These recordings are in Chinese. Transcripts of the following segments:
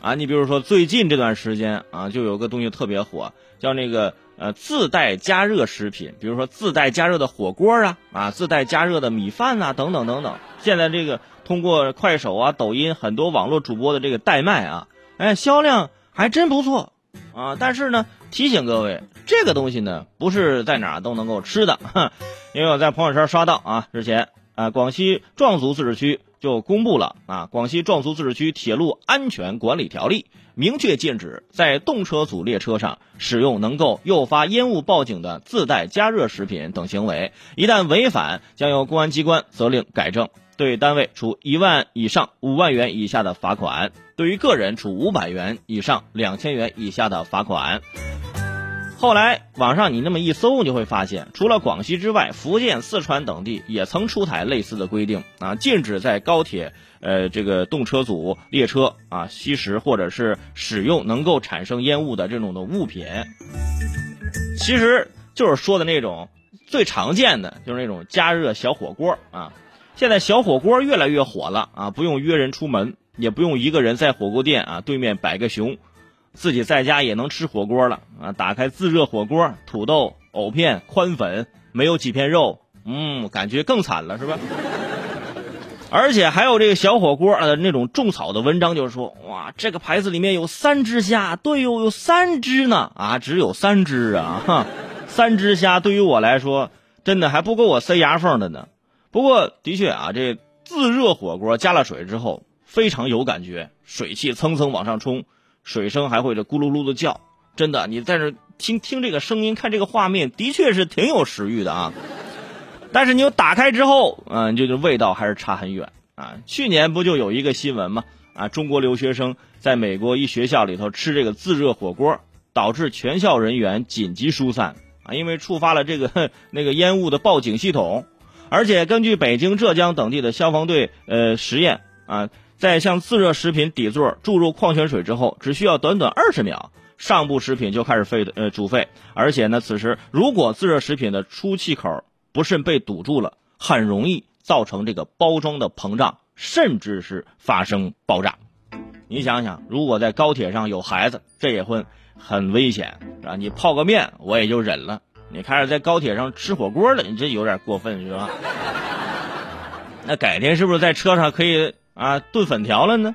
啊，你比如说最近这段时间啊，就有个东西特别火，叫那个呃自带加热食品，比如说自带加热的火锅啊，啊自带加热的米饭呐，等等等等。现在这个通过快手啊、抖音很多网络主播的这个代卖啊，哎，销量还真不错啊。但是呢，提醒各位，这个东西呢不是在哪都能够吃的，因为我在朋友圈刷到啊，之前啊广西壮族自治区。就公布了啊，广西壮族自治区铁路安全管理条例，明确禁止在动车组列车上使用能够诱发烟雾报警的自带加热食品等行为，一旦违反，将由公安机关责令改正，对单位处一万以上五万元以下的罚款，对于个人处五百元以上两千元以下的罚款。后来网上你那么一搜，你就会发现，除了广西之外，福建、四川等地也曾出台类似的规定啊，禁止在高铁、呃这个动车组列车啊吸食或者是使用能够产生烟雾的这种的物品。其实就是说的那种最常见的，就是那种加热小火锅啊。现在小火锅越来越火了啊，不用约人出门，也不用一个人在火锅店啊对面摆个熊。自己在家也能吃火锅了啊！打开自热火锅，土豆、藕片、宽粉，没有几片肉，嗯，感觉更惨了，是吧？而且还有这个小火锅呃那种种草的文章，就是说，哇，这个牌子里面有三只虾，对哟，有三只呢啊，只有三只啊，哈，三只虾对于我来说，真的还不够我塞牙缝的呢。不过的确啊，这自热火锅加了水之后，非常有感觉，水汽蹭蹭往上冲。水声还会这咕噜噜的叫，真的，你在这听听这个声音，看这个画面，的确是挺有食欲的啊。但是你又打开之后，嗯，这个味道还是差很远啊。去年不就有一个新闻吗？啊，中国留学生在美国一学校里头吃这个自热火锅，导致全校人员紧急疏散啊，因为触发了这个 那个烟雾的报警系统，而且根据北京、浙江等地的消防队呃实验啊。在向自热食品底座注入矿泉水之后，只需要短短二十秒，上部食品就开始沸呃煮沸。而且呢，此时如果自热食品的出气口不慎被堵住了，很容易造成这个包装的膨胀，甚至是发生爆炸。你想想，如果在高铁上有孩子，这也会很危险，是吧？你泡个面我也就忍了，你开始在高铁上吃火锅了，你这有点过分，是吧？那改天是不是在车上可以？啊，炖粉条了呢？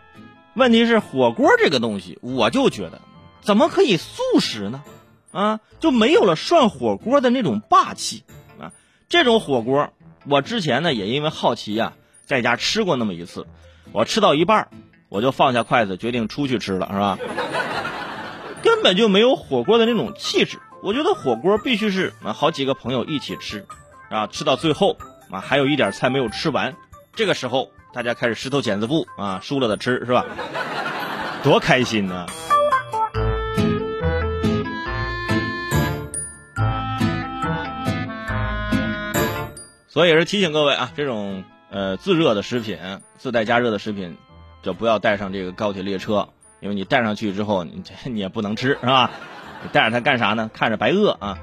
问题是火锅这个东西，我就觉得，怎么可以素食呢？啊，就没有了涮火锅的那种霸气啊！这种火锅，我之前呢也因为好奇呀，在家吃过那么一次，我吃到一半，我就放下筷子，决定出去吃了，是吧？根本就没有火锅的那种气质。我觉得火锅必须是啊，好几个朋友一起吃，啊，吃到最后啊，还有一点菜没有吃完，这个时候。大家开始石头剪子布啊，输了的吃是吧？多开心呢！所以也是提醒各位啊，这种呃自热的食品、自带加热的食品，就不要带上这个高铁列车，因为你带上去之后，你你也不能吃是吧？你带着它干啥呢？看着白饿啊！